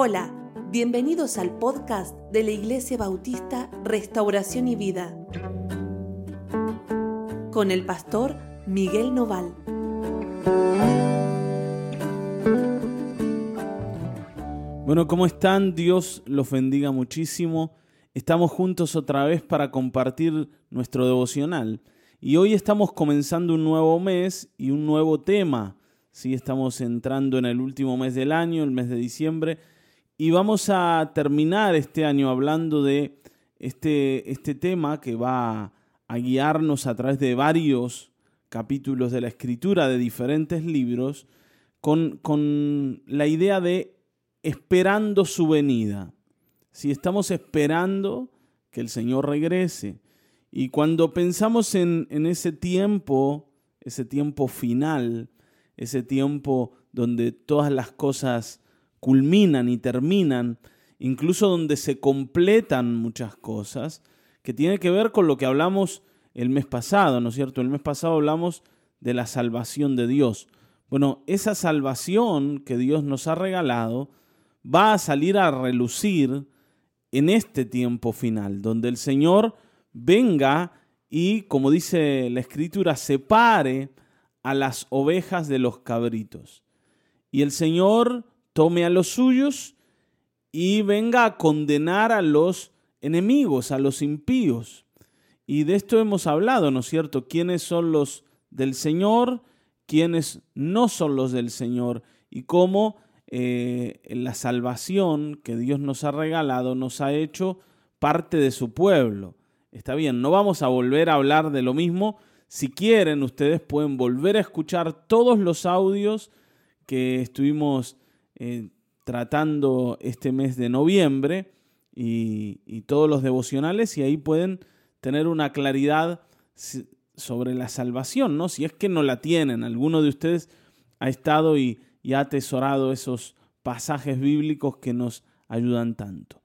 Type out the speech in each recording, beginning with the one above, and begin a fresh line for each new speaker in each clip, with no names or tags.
Hola, bienvenidos al podcast de la Iglesia Bautista Restauración y Vida con el pastor Miguel Noval.
Bueno, ¿cómo están? Dios los bendiga muchísimo. Estamos juntos otra vez para compartir nuestro devocional. Y hoy estamos comenzando un nuevo mes y un nuevo tema. Sí, estamos entrando en el último mes del año, el mes de diciembre, y vamos a terminar este año hablando de este, este tema que va a guiarnos a través de varios capítulos de la escritura de diferentes libros con, con la idea de esperando su venida. Si estamos esperando que el Señor regrese. Y cuando pensamos en, en ese tiempo, ese tiempo final, ese tiempo donde todas las cosas culminan y terminan, incluso donde se completan muchas cosas, que tiene que ver con lo que hablamos el mes pasado, ¿no es cierto? El mes pasado hablamos de la salvación de Dios. Bueno, esa salvación que Dios nos ha regalado va a salir a relucir en este tiempo final, donde el Señor venga y, como dice la Escritura, separe a las ovejas de los cabritos. Y el Señor tome a los suyos y venga a condenar a los enemigos, a los impíos. Y de esto hemos hablado, ¿no es cierto? ¿Quiénes son los del Señor? ¿Quiénes no son los del Señor? Y cómo eh, la salvación que Dios nos ha regalado nos ha hecho parte de su pueblo. Está bien, no vamos a volver a hablar de lo mismo. Si quieren, ustedes pueden volver a escuchar todos los audios que estuvimos eh, tratando este mes de noviembre y, todos los devocionales y ahí pueden tener una claridad sobre la salvación, ¿no? Si es que no la tienen, alguno de ustedes ha estado y, y ha atesorado esos pasajes bíblicos que nos ayudan tanto.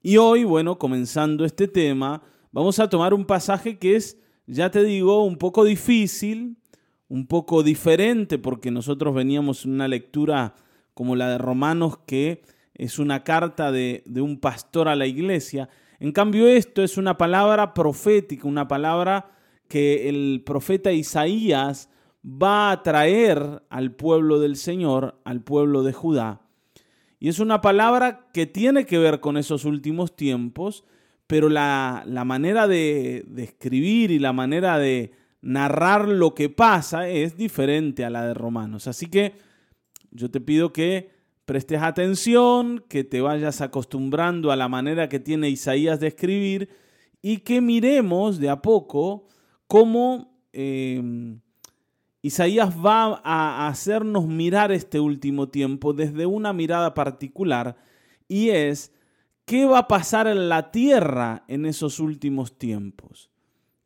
Y hoy, bueno, comenzando este tema, vamos a tomar un pasaje que es, ya te digo, un poco difícil, un poco diferente, porque nosotros veníamos en una lectura como la de Romanos, que es una carta de, un pastor a la iglesia. En cambio, esto es una palabra profética, una palabra que el profeta Isaías va a traer al pueblo del Señor, al pueblo de Judá. Y es una palabra que tiene que ver con esos últimos tiempos, pero la, manera de, de escribir y la manera de narrar lo que pasa es diferente a la de Romanos. Así que yo te pido que prestes atención, que te vayas acostumbrando a la manera que tiene Isaías de escribir y que miremos de a poco cómo em, Isaías va a hacernos mirar este último tiempo desde una mirada particular y es qué va a pasar en la tierra en esos últimos tiempos.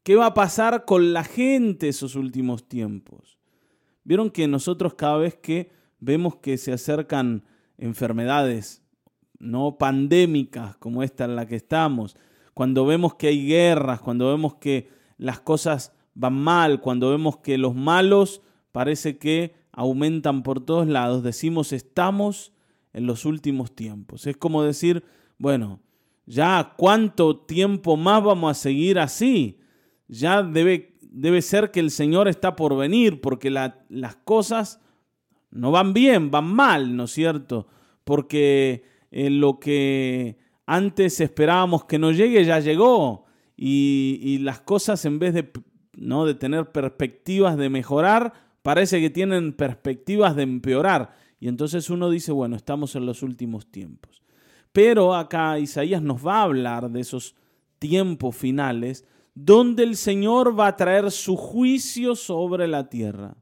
¿Qué va a pasar con la gente esos últimos tiempos? Vieron que nosotros cada vez que vemos que se acercan enfermedades no pandémicas como esta en la que estamos, cuando vemos que hay guerras, cuando vemos que las cosas van mal, cuando vemos que los malos parece que aumentan por todos lados, decimos estamos en los últimos tiempos. Es como decir, bueno, ya cuánto tiempo más vamos a seguir así. Ya debe, debe ser que el Señor está por venir, porque las cosas no van bien, van mal, ¿no es cierto? Porque eh, lo que antes esperábamos que no llegue ya llegó y, las cosas en vez de, ¿no? de tener perspectivas de mejorar, parece que tienen perspectivas de empeorar. Y entonces uno dice, bueno, estamos en los últimos tiempos. Pero acá Isaías nos va a hablar de esos tiempos finales donde el Señor va a traer su juicio sobre la tierra.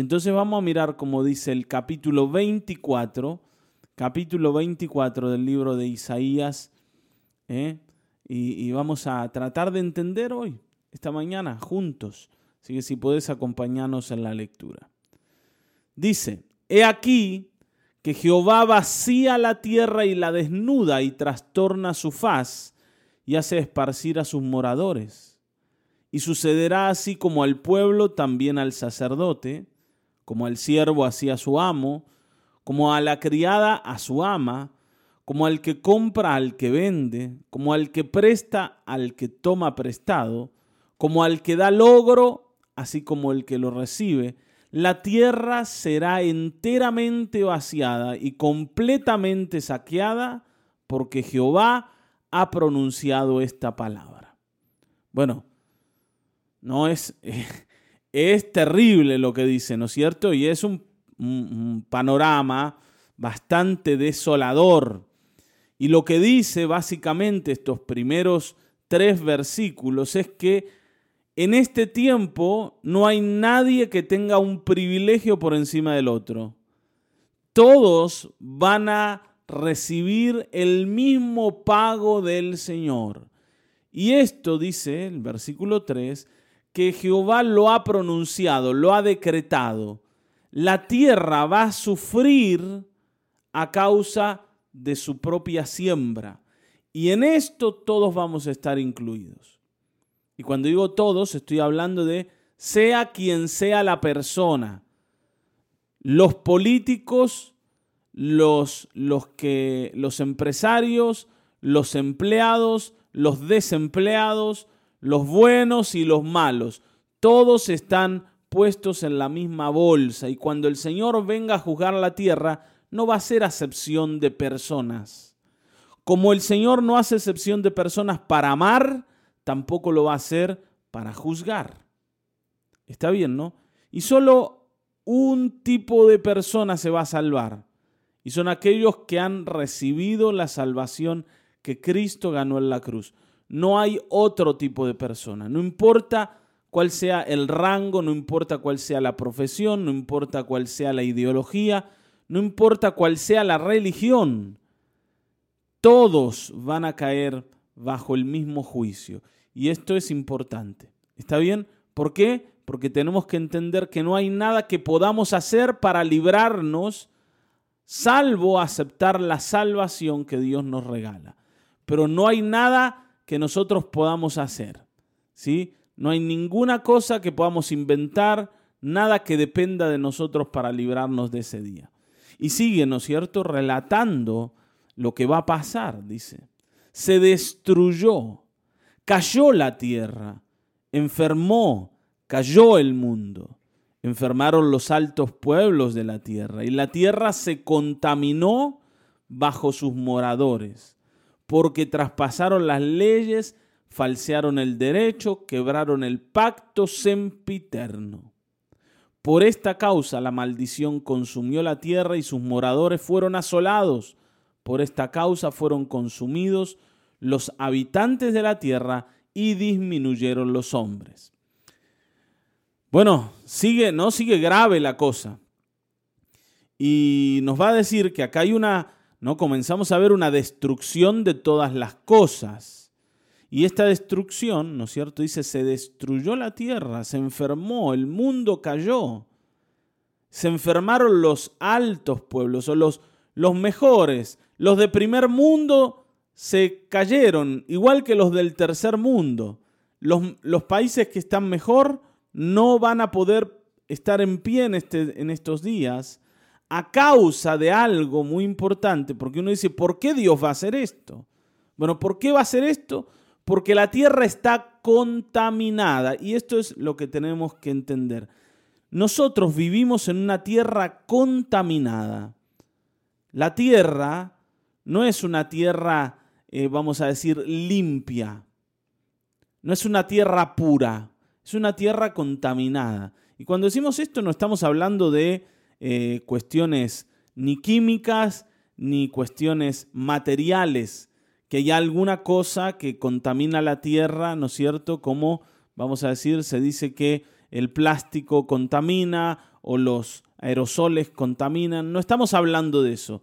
Y entonces vamos a mirar como dice el capítulo 24, capítulo 24 del libro de Isaías, ¿eh? y, vamos a tratar de entender hoy, esta mañana, juntos. Así que si puedes acompañarnos en la lectura. Dice, he aquí que Jehová vacía la tierra y la desnuda y trastorna su faz y hace esparcir a sus moradores. Y sucederá así como al pueblo, también al sacerdote, como el siervo hacía su amo, como a la criada a su ama, como al que compra al que vende, como al que presta al que toma prestado, como al que da logro, así como el que lo recibe, la tierra será enteramente vaciada y completamente saqueada porque Jehová ha pronunciado esta palabra. Bueno, no es, es terrible lo que dice, ¿no es cierto? Y es un, panorama bastante desolador. Y lo que dice básicamente estos primeros tres versículos es que en este tiempo no hay nadie que tenga un privilegio por encima del otro. Todos van a recibir el mismo pago del Señor. Y esto dice el versículo 3, que Jehová lo ha pronunciado, lo ha decretado. La tierra va a sufrir a causa de su propia siembra. Y en esto todos vamos a estar incluidos. Y cuando digo todos, estoy hablando de sea quien sea la persona. Los políticos, los, los, que, los empresarios, los empleados, los desempleados, los buenos y los malos. Todos están puestos en la misma bolsa y cuando el Señor venga a juzgar la tierra, no va a ser acepción de personas. Como el Señor no hace excepción de personas para amar, tampoco lo va a hacer para juzgar. Está bien, ¿no? Y solo un tipo de persona se va a salvar. Y son aquellos que han recibido la salvación que Cristo ganó en la cruz. No hay otro tipo de persona. No importa cuál sea el rango, no importa cuál sea la profesión, no importa cuál sea la ideología, no importa cuál sea la religión. Todos van a caer bajo el mismo juicio. Y esto es importante. ¿Está bien? ¿Por qué? Porque tenemos que entender que no hay nada que podamos hacer para librarnos salvo aceptar la salvación que Dios nos regala. Pero no hay nada que nosotros podamos hacer. ¿Sí? No hay ninguna cosa que podamos inventar, nada que dependa de nosotros para librarnos de ese día. Y sigue, ¿no es cierto?, relatando lo que va a pasar, dice se destruyó, cayó la tierra, enfermó, cayó el mundo, enfermaron los altos pueblos de la tierra y la tierra se contaminó bajo sus moradores, porque traspasaron las leyes, falsearon el derecho, quebraron el pacto sempiterno. Por esta causa la maldición consumió la tierra y sus moradores fueron asolados por esta causa fueron consumidos los habitantes de la tierra y disminuyeron los hombres. Bueno, sigue, no sigue grave la cosa. Y nos va a decir que acá hay una, no comenzamos a ver una destrucción de todas las cosas. Y esta destrucción, ¿no es cierto? Dice, se destruyó la tierra, se enfermó, el mundo cayó. Se enfermaron los altos pueblos o los, los mejores, los de primer mundo se cayeron, igual que los del tercer mundo. Los, los países que están mejor no van a poder estar en pie en, este, en estos días a causa de algo muy importante, porque uno dice, ¿por qué Dios va a hacer esto? Bueno, ¿por qué va a hacer esto? Porque la tierra está contaminada y esto es lo que tenemos que entender. Nosotros vivimos en una tierra contaminada. La tierra no es una tierra, eh, vamos a decir, limpia. No es una tierra pura. Es una tierra contaminada. Y cuando decimos esto no estamos hablando de eh, cuestiones ni químicas ni cuestiones materiales, que hay alguna cosa que contamina la tierra, ¿no es cierto? Como, vamos a decir, se dice que el plástico contamina o los aerosoles contaminan. No estamos hablando de eso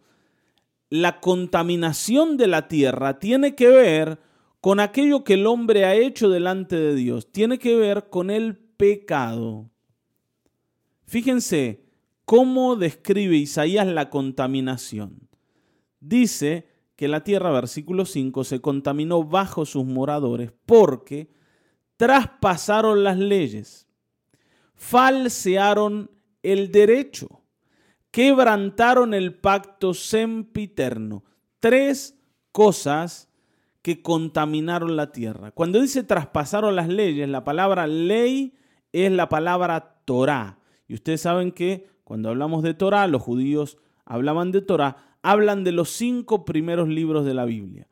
la contaminación de la tierra tiene que ver con aquello que el hombre ha hecho delante de Dios, tiene que ver con el pecado. Fíjense cómo describe Isaías la contaminación. Dice que la tierra, versículo 5, se contaminó bajo sus moradores porque traspasaron las leyes, falsearon el derecho, quebrantaron el pacto sempiterno. Tres cosas que contaminaron la tierra. Cuando dice traspasaron las leyes, la palabra ley es la palabra Torah. Y ustedes saben que cuando hablamos de Torah, los judíos hablaban de Torah, hablan de los cinco primeros libros de la Biblia.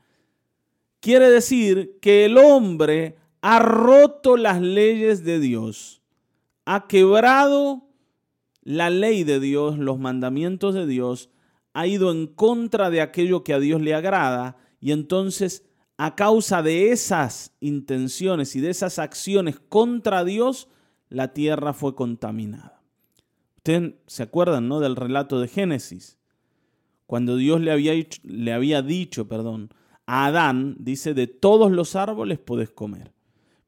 Quiere decir que el hombre ha roto las leyes de Dios, ha quebrado la ley de Dios, los mandamientos de Dios, ha ido en contra de aquello que a Dios le agrada y entonces a causa de esas intenciones y de esas acciones contra Dios, la tierra fue contaminada. Ustedes se acuerdan, ¿no? Del relato de Génesis. Cuando Dios le había, le había dicho, perdón, a Adán, dice, de todos los árboles podés comer,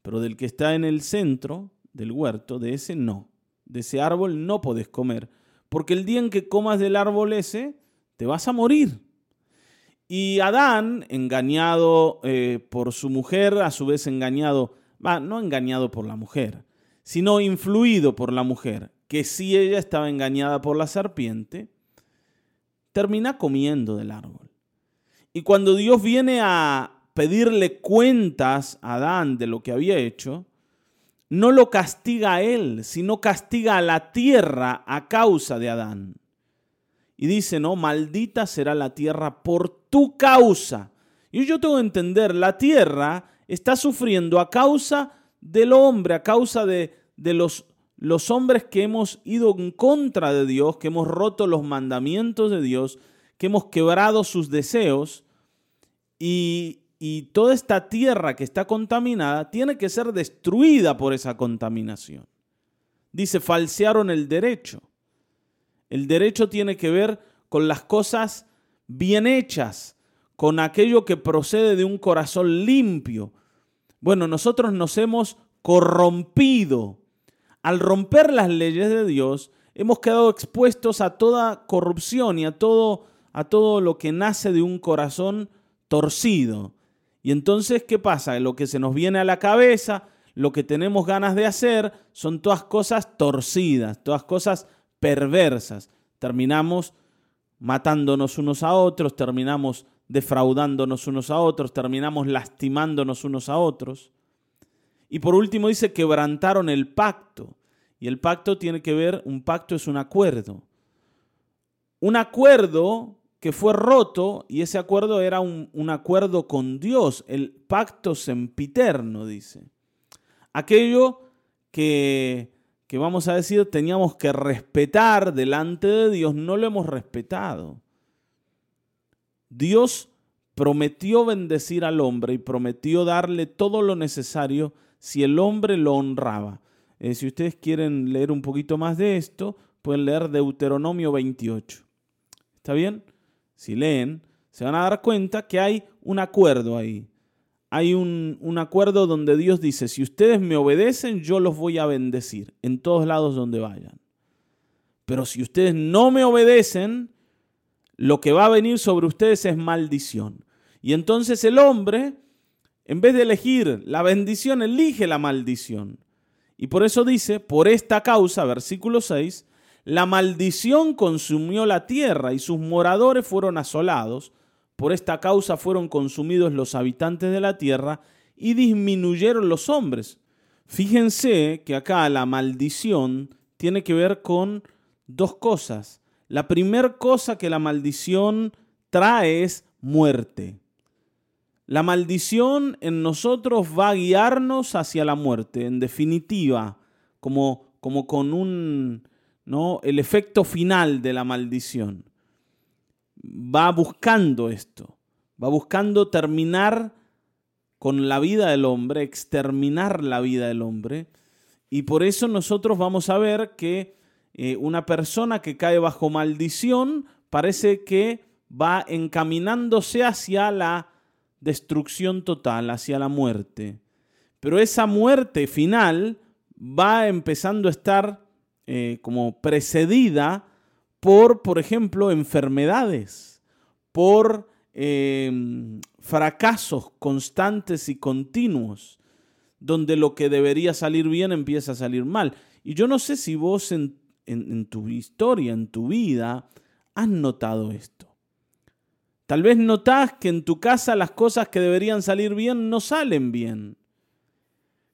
pero del que está en el centro del huerto, de ese no de ese árbol no podés comer, porque el día en que comas del árbol ese, te vas a morir. Y Adán, engañado eh, por su mujer, a su vez engañado, va, no engañado por la mujer, sino influido por la mujer, que si ella estaba engañada por la serpiente, termina comiendo del árbol. Y cuando Dios viene a pedirle cuentas a Adán de lo que había hecho, no lo castiga a él, sino castiga a la tierra a causa de Adán. Y dice, no, maldita será la tierra por tu causa. Y yo tengo que entender, la tierra está sufriendo a causa del hombre, a causa de, de los, los hombres que hemos ido en contra de Dios, que hemos roto los mandamientos de Dios, que hemos quebrado sus deseos. Y, toda esta tierra que está contaminada tiene que ser destruida por esa contaminación. Dice, falsearon el derecho. El derecho tiene que ver con las cosas bien hechas, con aquello que procede de un corazón limpio. Bueno, nosotros nos hemos corrompido. Al romper las leyes de Dios, hemos quedado expuestos a toda corrupción y a todo, a todo lo que nace de un corazón torcido. Y entonces, ¿qué pasa? Lo que se nos viene a la cabeza, lo que tenemos ganas de hacer, son todas cosas torcidas, todas cosas perversas. Terminamos matándonos unos a otros, terminamos defraudándonos unos a otros, terminamos lastimándonos unos a otros. Y por último dice, quebrantaron el pacto. Y el pacto tiene que ver, un pacto es un acuerdo. Un acuerdo que fue roto y ese acuerdo era un, acuerdo con Dios, el pacto sempiterno, dice. Aquello que, que vamos a decir teníamos que respetar delante de Dios, no lo hemos respetado. Dios prometió bendecir al hombre y prometió darle todo lo necesario si el hombre lo honraba. Eh, si ustedes quieren leer un poquito más de esto, pueden leer Deuteronomio 28. ¿Está bien? si leen, se van a dar cuenta que hay un acuerdo ahí. Hay un, acuerdo donde Dios dice, si ustedes me obedecen, yo los voy a bendecir en todos lados donde vayan. Pero si ustedes no me obedecen, lo que va a venir sobre ustedes es maldición. Y entonces el hombre, en vez de elegir la bendición, elige la maldición. Y por eso dice, por esta causa, versículo 6, la maldición consumió la tierra y sus moradores fueron asolados. Por esta causa fueron consumidos los habitantes de la tierra y disminuyeron los hombres. Fíjense que acá la maldición tiene que ver con dos cosas. La primera cosa que la maldición trae es muerte. La maldición en nosotros va a guiarnos hacia la muerte, en definitiva, como, como con un, ¿no? el efecto final de la maldición. Va buscando esto, va buscando terminar con la vida del hombre, exterminar la vida del hombre. Y por eso nosotros vamos a ver que eh, una persona que cae bajo maldición parece que va encaminándose hacia la destrucción total, hacia la muerte. Pero esa muerte final va empezando a estar eh, como precedida por, por ejemplo, enfermedades, por em, fracasos constantes y continuos, donde lo que debería salir bien empieza a salir mal. Y yo no sé si vos en, tu historia, en tu vida, has notado esto. Tal vez notas que en tu casa las cosas que deberían salir bien no salen bien.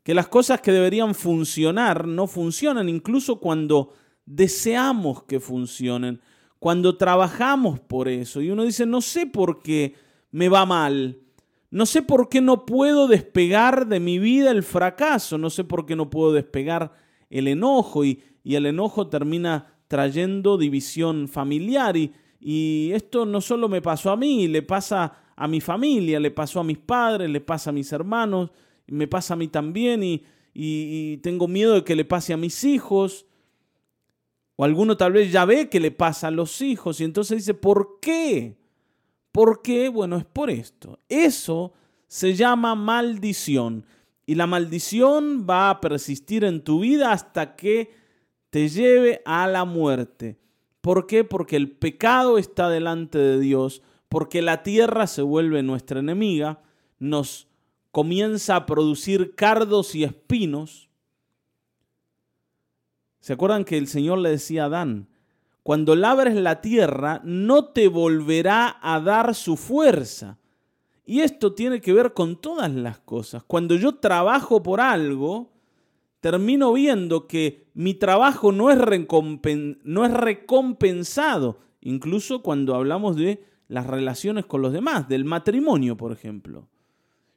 Que las cosas que deberían funcionar no funcionan, incluso cuando deseamos que funcionen, cuando trabajamos por eso. Y uno dice, no sé por qué me va mal, no sé por qué no puedo despegar de mi vida el fracaso, no sé por qué no puedo despegar el enojo y, el enojo termina trayendo división familiar y, y esto no solo me pasó a mí, le pasa a mi familia, le pasó a mis padres, le pasa a mis hermanos, me pasa a mí también y, y, tengo miedo de que le pase a mis hijos. O alguno tal vez ya ve que le pasa a los hijos y entonces dice, ¿por qué? ¿Por qué? Bueno, es por esto. Eso se llama maldición. Y la maldición va a persistir en tu vida hasta que te lleve a la muerte. ¿Por qué? Porque el pecado está delante de Dios, porque la tierra se vuelve nuestra enemiga, nos comienza a producir cardos y espinos. ¿Se acuerdan que el Señor le decía a Adán, cuando labres la tierra, no te volverá a dar su fuerza. Y esto tiene que ver con todas las cosas. Cuando yo trabajo por algo, termino viendo que mi trabajo no es, no es recompensado, incluso cuando hablamos de las relaciones con los demás, del matrimonio, por ejemplo.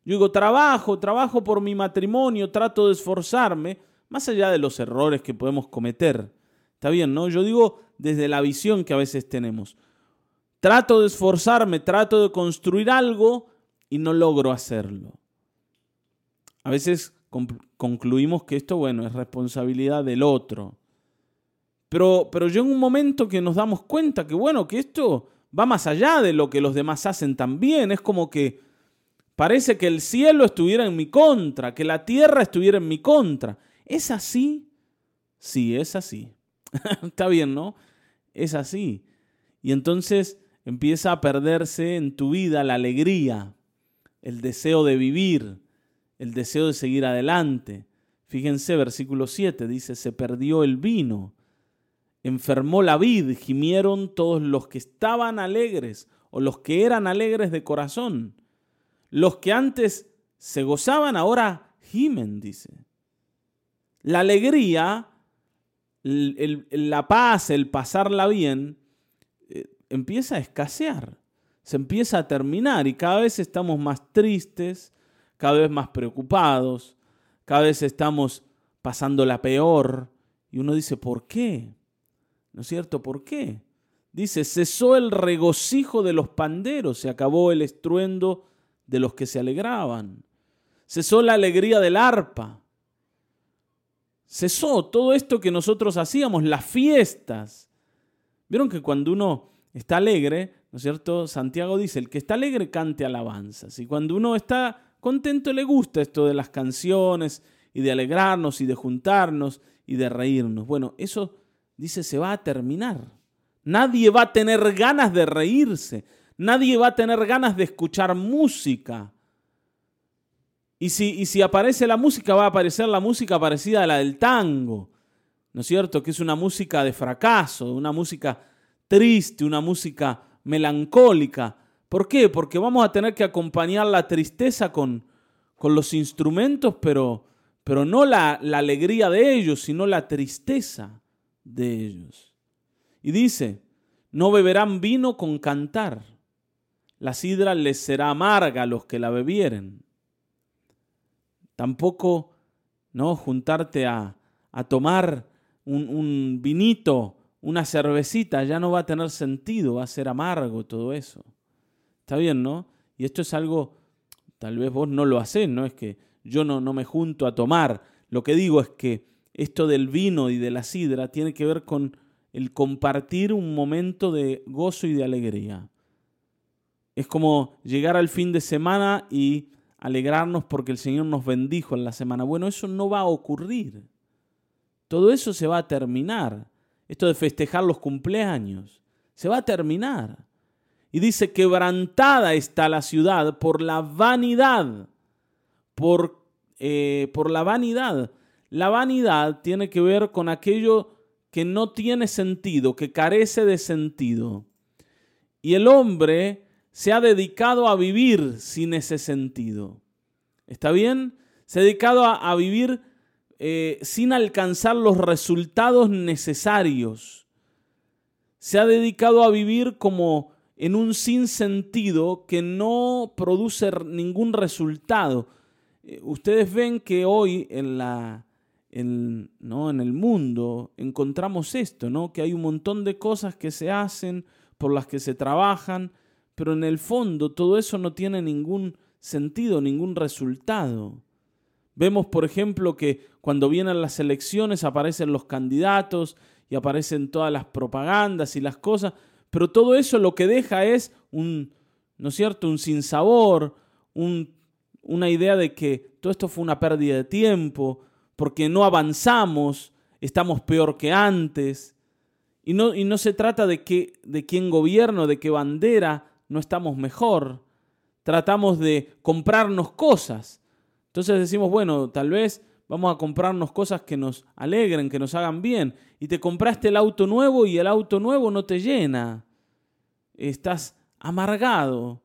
Yo digo, trabajo, trabajo por mi matrimonio, trato de esforzarme, más allá de los errores que podemos cometer. Está bien, ¿no? Yo digo desde la visión que a veces tenemos. Trato de esforzarme, trato de construir algo y no logro hacerlo. A veces concluimos que esto, bueno, es responsabilidad del otro. Pero, pero yo en un momento que nos damos cuenta que, bueno, que esto va más allá de lo que los demás hacen también. Es como que parece que el cielo estuviera en mi contra, que la tierra estuviera en mi contra. ¿Es así? Sí, es así. Está bien, ¿no? Es así. Y entonces empieza a perderse en tu vida la alegría, el deseo de vivir, el deseo de seguir adelante. Fíjense, versículo 7 dice, se perdió el vino, enfermó la vid, gimieron todos los que estaban alegres o los que eran alegres de corazón. Los que antes se gozaban ahora gimen, dice. La alegría la paz, el pasarla bien, eh, empieza a escasear, se empieza a terminar y cada vez estamos más tristes, cada vez más preocupados, cada vez estamos pasando la peor y uno dice, ¿por qué? ¿No es cierto? ¿Por qué? Dice, cesó el regocijo de los panderos, se acabó el estruendo de los que se alegraban, cesó la alegría del arpa, Cesó todo esto que nosotros hacíamos, las fiestas. Vieron que cuando uno está alegre, ¿no es cierto? Santiago dice, el que está alegre cante alabanzas. Y cuando uno está contento le gusta esto de las canciones y de alegrarnos y de juntarnos y de reírnos. Bueno, eso dice se va a terminar. Nadie va a tener ganas de reírse. Nadie va a tener ganas de escuchar música. Y si, si aparece la música, va a aparecer la música parecida a la del tango, ¿no es cierto? Que es una música de fracaso, una música triste, una música melancólica. ¿Por qué? Porque vamos a tener que acompañar la tristeza con, con los instrumentos, pero, pero no la, alegría de ellos, sino la tristeza de ellos. Y dice, no beberán vino con cantar, la sidra les será amarga a los que la bebieren. Tampoco ¿no? juntarte a, tomar un, un vinito, una cervecita, ya no va a tener sentido, va a ser amargo todo eso. Está bien, ¿no? Y esto es algo, tal vez vos no lo hacés, no es que yo no, no me junto a tomar. Lo que digo es que esto del vino y de la sidra tiene que ver con el compartir un momento de gozo y de alegría. Es como llegar al fin de semana y alegrarnos porque el Señor nos bendijo en la semana. Bueno, eso no va a ocurrir. Todo eso se va a terminar. Esto de festejar los cumpleaños, se va a terminar. Y dice, quebrantada está la ciudad por la vanidad, por, eh, por la vanidad. La vanidad tiene que ver con aquello que no tiene sentido, que carece de sentido. Y el hombre se ha dedicado a vivir sin ese sentido. ¿Está bien? Se ha dedicado a, vivir eh, sin alcanzar los resultados necesarios. Se ha dedicado a vivir como en un sinsentido que no produce ningún resultado. Eh, ustedes ven que hoy en, la, ¿no? en el mundo encontramos esto, ¿no? que hay un montón de cosas que se hacen, por las que se trabajan, pero en el fondo todo eso no tiene ningún sentido, ningún resultado. Vemos, por ejemplo, que cuando vienen las elecciones aparecen los candidatos y aparecen todas las propagandas y las cosas, pero todo eso lo que deja es un, ¿no es cierto?, un sinsabor, un, una idea de que todo esto fue una pérdida de tiempo, porque no avanzamos, estamos peor que antes. Y no, y no se trata de, que, de quién gobierno, de qué bandera, no estamos mejor. Tratamos de comprarnos cosas. Entonces decimos, bueno, tal vez vamos a comprarnos cosas que nos alegren, que nos hagan bien. Y te compraste el auto nuevo y el auto nuevo no te llena estás amargado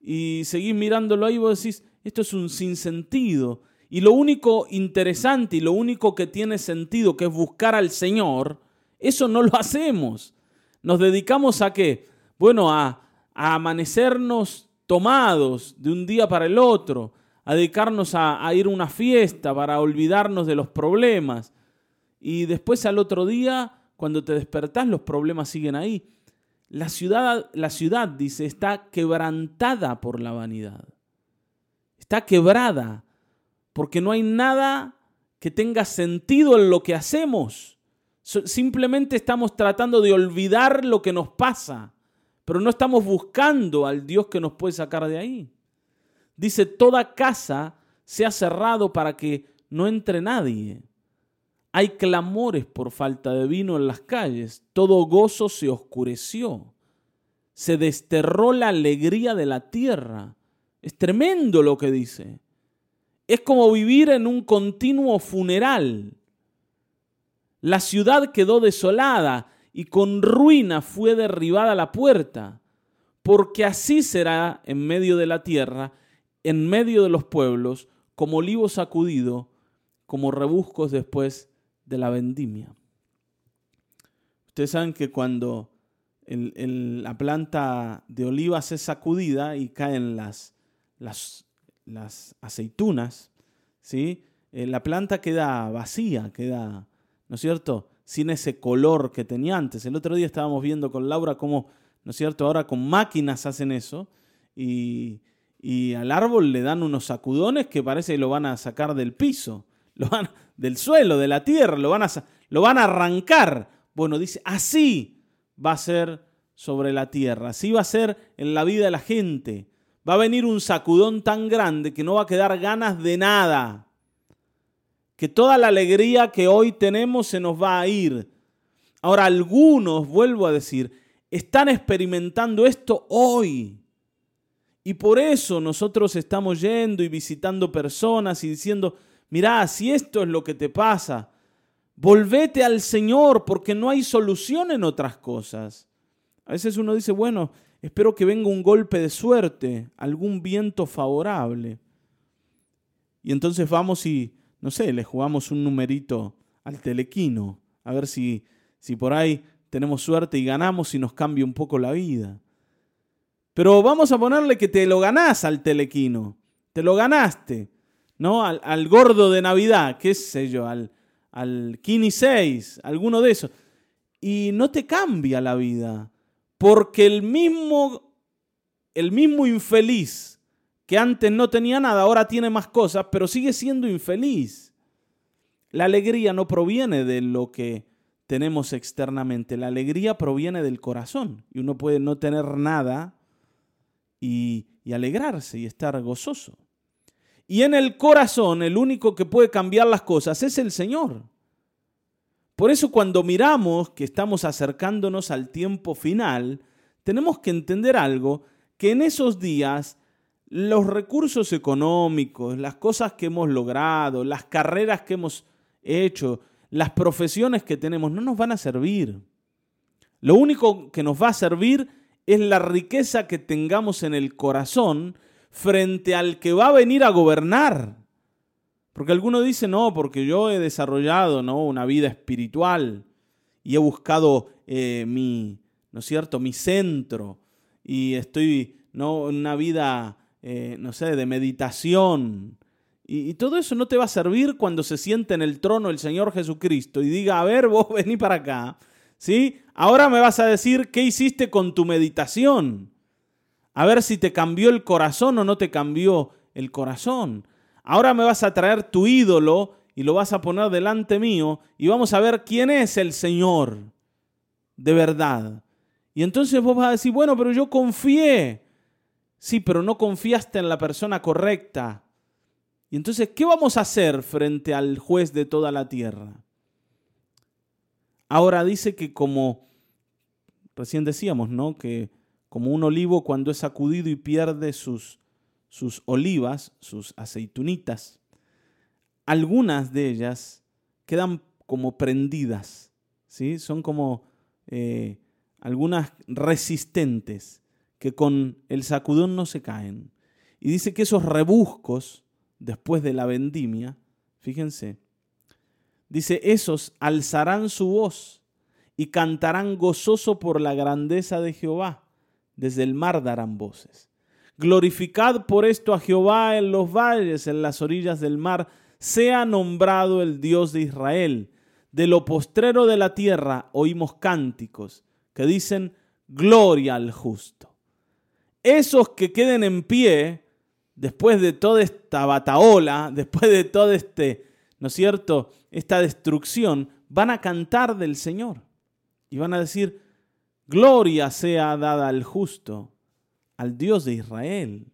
y seguís mirándolo ahí vos decís, esto es un sinsentido. Y lo único interesante y lo único que tiene sentido, que es buscar al Señor, eso no lo hacemos. Nos dedicamos a qué? Bueno, a, a amanecernos tomados de un día para el otro, a dedicarnos a, a ir a una fiesta para olvidarnos de los problemas. Y después al otro día, cuando te despertás, los problemas siguen ahí. La ciudad, la ciudad, dice, está quebrantada por la vanidad. Está quebrada porque no hay nada que tenga sentido en lo que hacemos. Simplemente estamos tratando de olvidar lo que nos pasa, pero no estamos buscando al Dios que nos puede sacar de ahí. Dice, toda casa se ha cerrado para que no entre nadie. Hay clamores por falta de vino en las calles. Todo gozo se oscureció. Se desterró la alegría de la tierra. Es tremendo lo que dice. Es como vivir en un continuo funeral. La ciudad quedó desolada y con ruina fue derribada la puerta, porque así será en medio de la tierra, en medio de los pueblos, como olivo sacudido, como rebuscos después de la vendimia. Ustedes saben que cuando la planta de olivas es sacudida y caen las, las, aceitunas, ¿sí? Eh, la planta queda vacía, queda, ¿no es cierto?, sin ese color que tenía antes. El otro día estábamos viendo con Laura cómo, ¿no es cierto?, ahora con máquinas hacen eso y, y al árbol le dan unos sacudones que parece que lo van a sacar del piso lo van, del suelo, de la tierra, lo van, a, lo van a arrancar. Bueno, dice, así va a ser sobre la tierra, así va a ser en la vida de la gente. Va a venir un sacudón tan grande que no va a quedar ganas de nada. Que toda la alegría que hoy tenemos se nos va a ir. Ahora, algunos, vuelvo a decir, están experimentando esto hoy. Y por eso nosotros estamos yendo y visitando personas y diciendo, mirá, si esto es lo que te pasa, volvete al Señor porque no hay solución en otras cosas. A veces uno dice, bueno, espero que venga un golpe de suerte, algún viento favorable. Y entonces vamos y, no sé, le jugamos un numerito al telequino, a ver si, si por ahí tenemos suerte y ganamos y nos cambia un poco la vida. Pero vamos a ponerle que te lo ganás al telequino, te lo ganaste. ¿No? Al, gordo de Navidad, qué sé yo, al, al Kini 6, alguno de esos. Y no te cambia la vida, porque el mismo, el mismo infeliz que antes no tenía nada, ahora tiene más cosas, pero sigue siendo infeliz. La alegría no proviene de lo que tenemos externamente, la alegría proviene del corazón. Y uno puede no tener nada y, y alegrarse y estar gozoso. Y en el corazón el único que puede cambiar las cosas es el Señor. Por eso cuando miramos que estamos acercándonos al tiempo final, tenemos que entender algo, que en esos días los recursos económicos, las cosas que hemos logrado, las carreras que hemos hecho, las profesiones que tenemos no nos van a servir. Lo único que nos va a servir es la riqueza que tengamos en el corazón frente al que va a venir a gobernar. Porque alguno dice, no, porque yo he desarrollado ¿no? una vida espiritual y he buscado eh, mi, ¿no es cierto?, mi centro y estoy ¿no? en una vida, eh, no sé, de meditación. Y, y, todo eso no te va a servir cuando se siente en el trono el Señor Jesucristo y diga, a ver, vos vení para acá, ¿sí? Ahora me vas a decir qué hiciste con tu meditación. A ver si te cambió el corazón o no te cambió el corazón. Ahora me vas a traer tu ídolo y lo vas a poner delante mío y vamos a ver quién es el Señor de verdad. Y entonces vos vas a decir, bueno, pero yo confié. Sí, pero no confiaste en la persona correcta. Y entonces, ¿qué vamos a hacer frente al juez de toda la tierra? Ahora dice que como, recién decíamos, ¿no? Que como un olivo cuando es sacudido y pierde sus sus olivas, sus aceitunitas, algunas de ellas quedan como prendidas, ¿sí? son como eh, algunas resistentes que con el sacudón no se caen. Y dice que esos rebuscos, después de la vendimia, fíjense, dice, esos alzarán su voz y cantarán gozoso por la grandeza de Jehová. Desde el mar darán voces. Glorificad por esto a Jehová en los valles, en las orillas del mar. Sea nombrado el Dios de Israel. De lo postrero de la tierra oímos cánticos que dicen, gloria al justo. Esos que queden en pie, después de toda esta bataola, después de todo este, ¿no es cierto?, esta destrucción, van a cantar del Señor y van a decir, gloria sea dada al justo al Dios de Israel.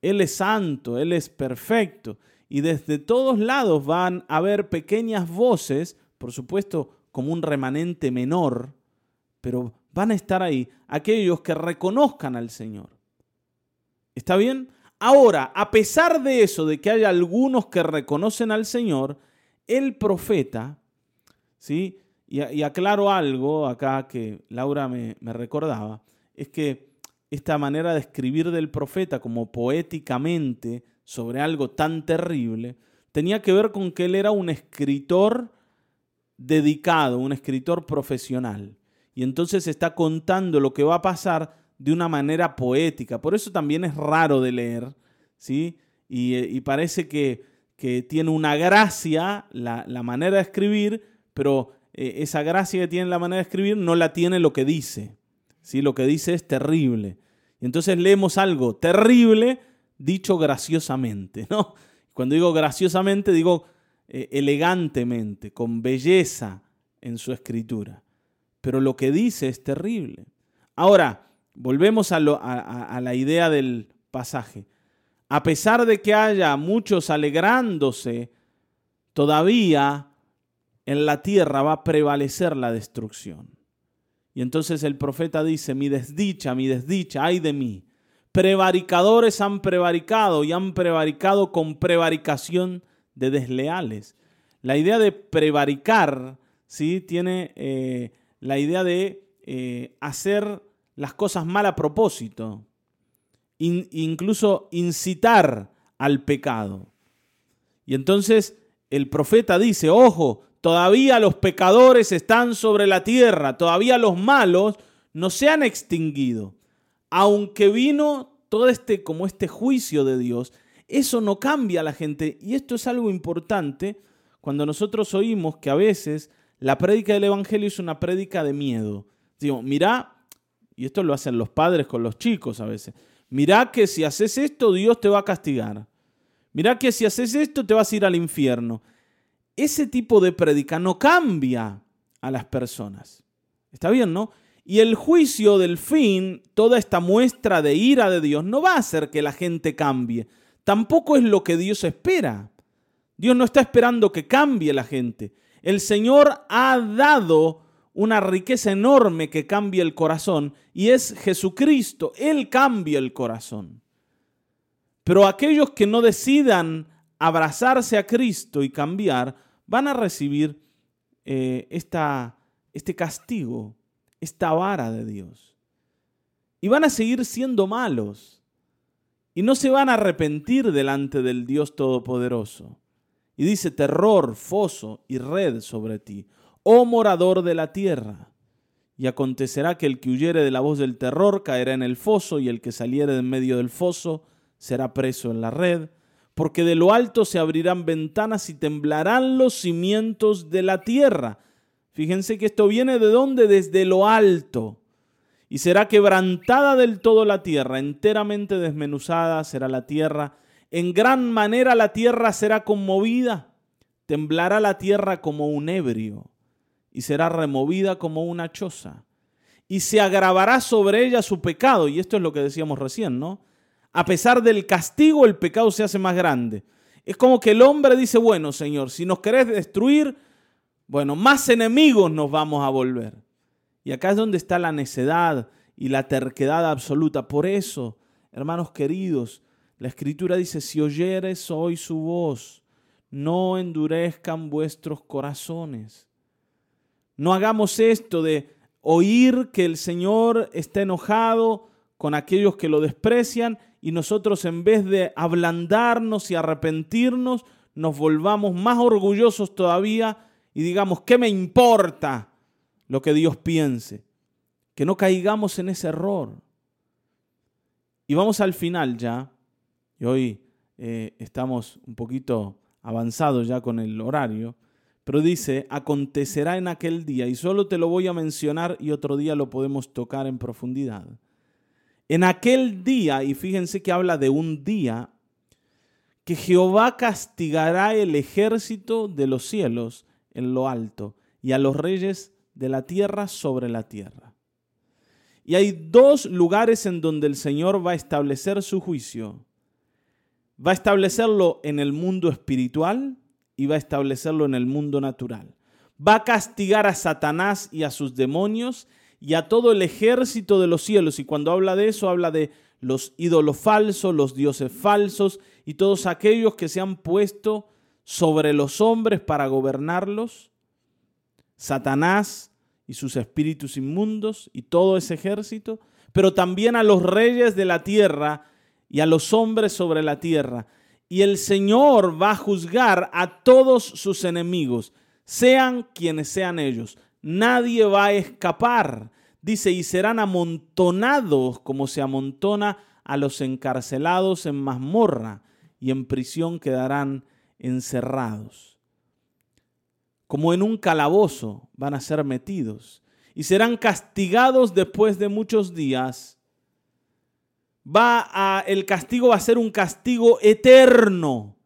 Él es santo, Él es perfecto. Y desde todos lados van a haber pequeñas voces, por supuesto como un remanente menor, pero van a estar ahí aquellos que reconozcan al Señor. ¿Está bien? Ahora, a pesar de eso, de que haya algunos que reconocen al Señor, el profeta, ¿sí? Y, aclaro algo acá que Laura me, recordaba, es que esta manera de escribir del profeta como poéticamente sobre algo tan terrible, tenía que ver con que él era un escritor dedicado, un escritor profesional. Y entonces está contando lo que va a pasar de una manera poética. Por eso también es raro de leer, ¿sí? Y, parece que, que, tiene una gracia la, la, manera de escribir, pero eh, esa gracia que tiene la manera de escribir no la tiene lo que dice. Lo que dice es terrible. Y entonces leemos algo terrible dicho graciosamente, ¿no? Cuando digo graciosamente, digo eh, elegantemente, con belleza en su escritura. Pero lo que dice es terrible. Ahora, volvemos a la idea del pasaje. A pesar de que haya muchos alegrándose, todavía en la tierra va a prevalecer la destrucción. Y entonces el profeta dice, mi desdicha, mi desdicha, ay de mí. Prevaricadores han prevaricado y han prevaricado con prevaricación de desleales. La idea de prevaricar, ¿sí? Tiene eh, la idea de eh, hacer las cosas mal a propósito. incluso incitar al pecado. Y entonces el profeta dice, ojo, Todavía los pecadores están sobre la tierra, todavía los malos no se han extinguido. Aunque vino todo este como este juicio de Dios, eso no cambia a la gente y esto es algo importante cuando nosotros oímos que a veces la prédica del evangelio es una prédica de miedo. Digo, mira, y esto lo hacen los padres con los chicos a veces. Mira que si haces esto Dios te va a castigar. Mira que si haces esto te vas a ir al infierno ese tipo de prédica no cambia a las personas. ¿Está bien, no? Y el juicio del fin, toda esta muestra de ira de Dios, no va a hacer que la gente cambie. Tampoco es lo que Dios espera. Dios no está esperando que cambie la gente. El Señor ha dado una riqueza enorme que cambia el corazón y es Jesucristo. Él cambia el corazón. Pero aquellos que no decidan abrazarse a Cristo y cambiar, van a recibir eh, esta, este castigo, esta vara de Dios. Y van a seguir siendo malos. Y no se van a arrepentir delante del Dios Todopoderoso. Y dice terror, foso y red sobre ti, oh morador de la tierra. Y acontecerá que el que huyere de la voz del terror caerá en el foso, y el que saliere de en medio del foso será preso en la red, porque de lo alto se abrirán ventanas y temblarán los cimientos de la tierra. Fíjense que esto viene de dónde? Desde lo alto. Y será quebrantada del todo la tierra, enteramente desmenuzada será la tierra. En gran manera la tierra será conmovida, temblará la tierra como un ebrio y será removida como una choza. Y se agravará sobre ella su pecado. Y esto es lo que decíamos recién, ¿no? A pesar del castigo, el pecado se hace más grande. Es como que el hombre dice, bueno, Señor, si nos querés destruir, bueno, más enemigos nos vamos a volver. Y acá es donde está la necedad y la terquedad absoluta. Por eso, hermanos queridos, la escritura dice, si oyeres hoy su voz, no endurezcan vuestros corazones. No hagamos esto de oír que el Señor está enojado con aquellos que lo desprecian y nosotros en vez de ablandarnos y arrepentirnos, nos volvamos más orgullosos todavía y digamos, ¿qué me importa lo que Dios piense? Que no caigamos en ese error. Y vamos al final ya, y hoy eh, estamos un poquito avanzados ya con el horario, pero dice, acontecerá en aquel día, y solo te lo voy a mencionar y otro día lo podemos tocar en profundidad. En aquel día, y fíjense que habla de un día, que Jehová castigará el ejército de los cielos en lo alto y a los reyes de la tierra sobre la tierra. Y hay dos lugares en donde el Señor va a establecer su juicio. Va a establecerlo en el mundo espiritual y va a establecerlo en el mundo natural. Va a castigar a Satanás y a sus demonios y a todo el ejército de los cielos. Y cuando habla de eso, habla de los ídolos falsos, los dioses falsos y todos aquellos que se han puesto sobre los hombres para gobernarlos. Satanás y sus espíritus inmundos y todo ese ejército, pero también a los reyes de la tierra y a los hombres sobre la tierra y el Señor va a juzgar a todos sus enemigos, sean quienes sean ellos. Nadie va a escapar. Dice, y serán amontonados como se amontona a los encarcelados en mazmorra, y en prisión quedarán encerrados. Como en un calabozo van a ser metidos, y serán castigados después de muchos días va el castigo va a ser un castigo eterno,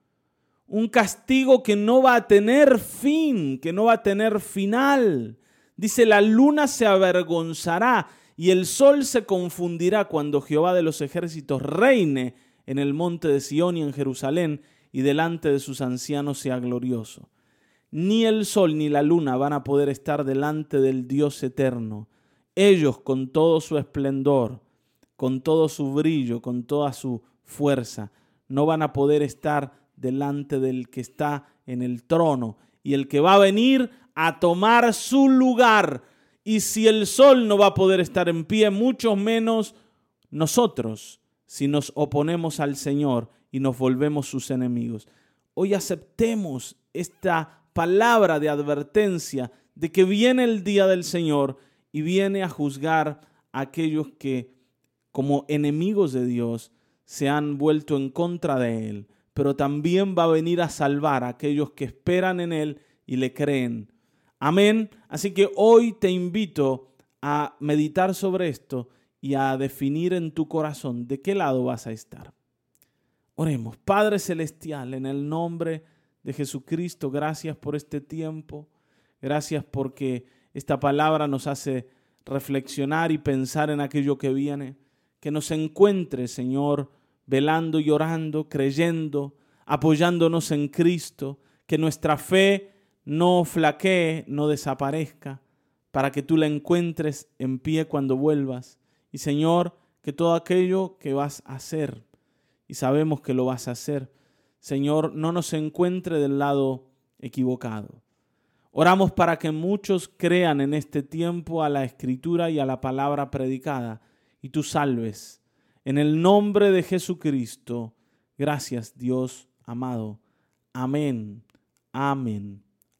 un castigo que no va a tener fin, que no va a tener final. Dice, la luna se avergonzará y el sol se confundirá cuando Jehová de los ejércitos reine en el monte de Sión y en Jerusalén y delante de sus ancianos sea glorioso. Ni el sol ni la luna van a poder estar delante del Dios eterno. Ellos con todo su esplendor con todo su brillo, con toda su fuerza. No van a poder estar delante del que está en el trono y el que va a venir a tomar su lugar. Y si el sol no va a poder estar en pie, mucho menos nosotros, si nos oponemos al Señor y nos volvemos sus enemigos. Hoy aceptemos esta palabra de advertencia de que viene el día del Señor y viene a juzgar a aquellos que como enemigos de Dios, se han vuelto en contra de Él, pero también va a venir a salvar a aquellos que esperan en Él y le creen. Amén. Así que hoy te invito a meditar sobre esto y a definir en tu corazón de qué lado vas a estar. Oremos, Padre Celestial, en el nombre de Jesucristo, gracias por este tiempo, gracias porque esta palabra nos hace reflexionar y pensar en aquello que viene que nos encuentre, Señor, velando y orando, creyendo, apoyándonos en Cristo, que nuestra fe no flaquee, no desaparezca, para que tú la encuentres en pie cuando vuelvas. Y Señor, que todo aquello que vas a hacer, y sabemos que lo vas a hacer, Señor, no nos encuentre del lado equivocado. Oramos para que muchos crean en este tiempo a la escritura y a la palabra predicada y tú salves. En el nombre de Jesucristo, gracias Dios amado. Amén, amén,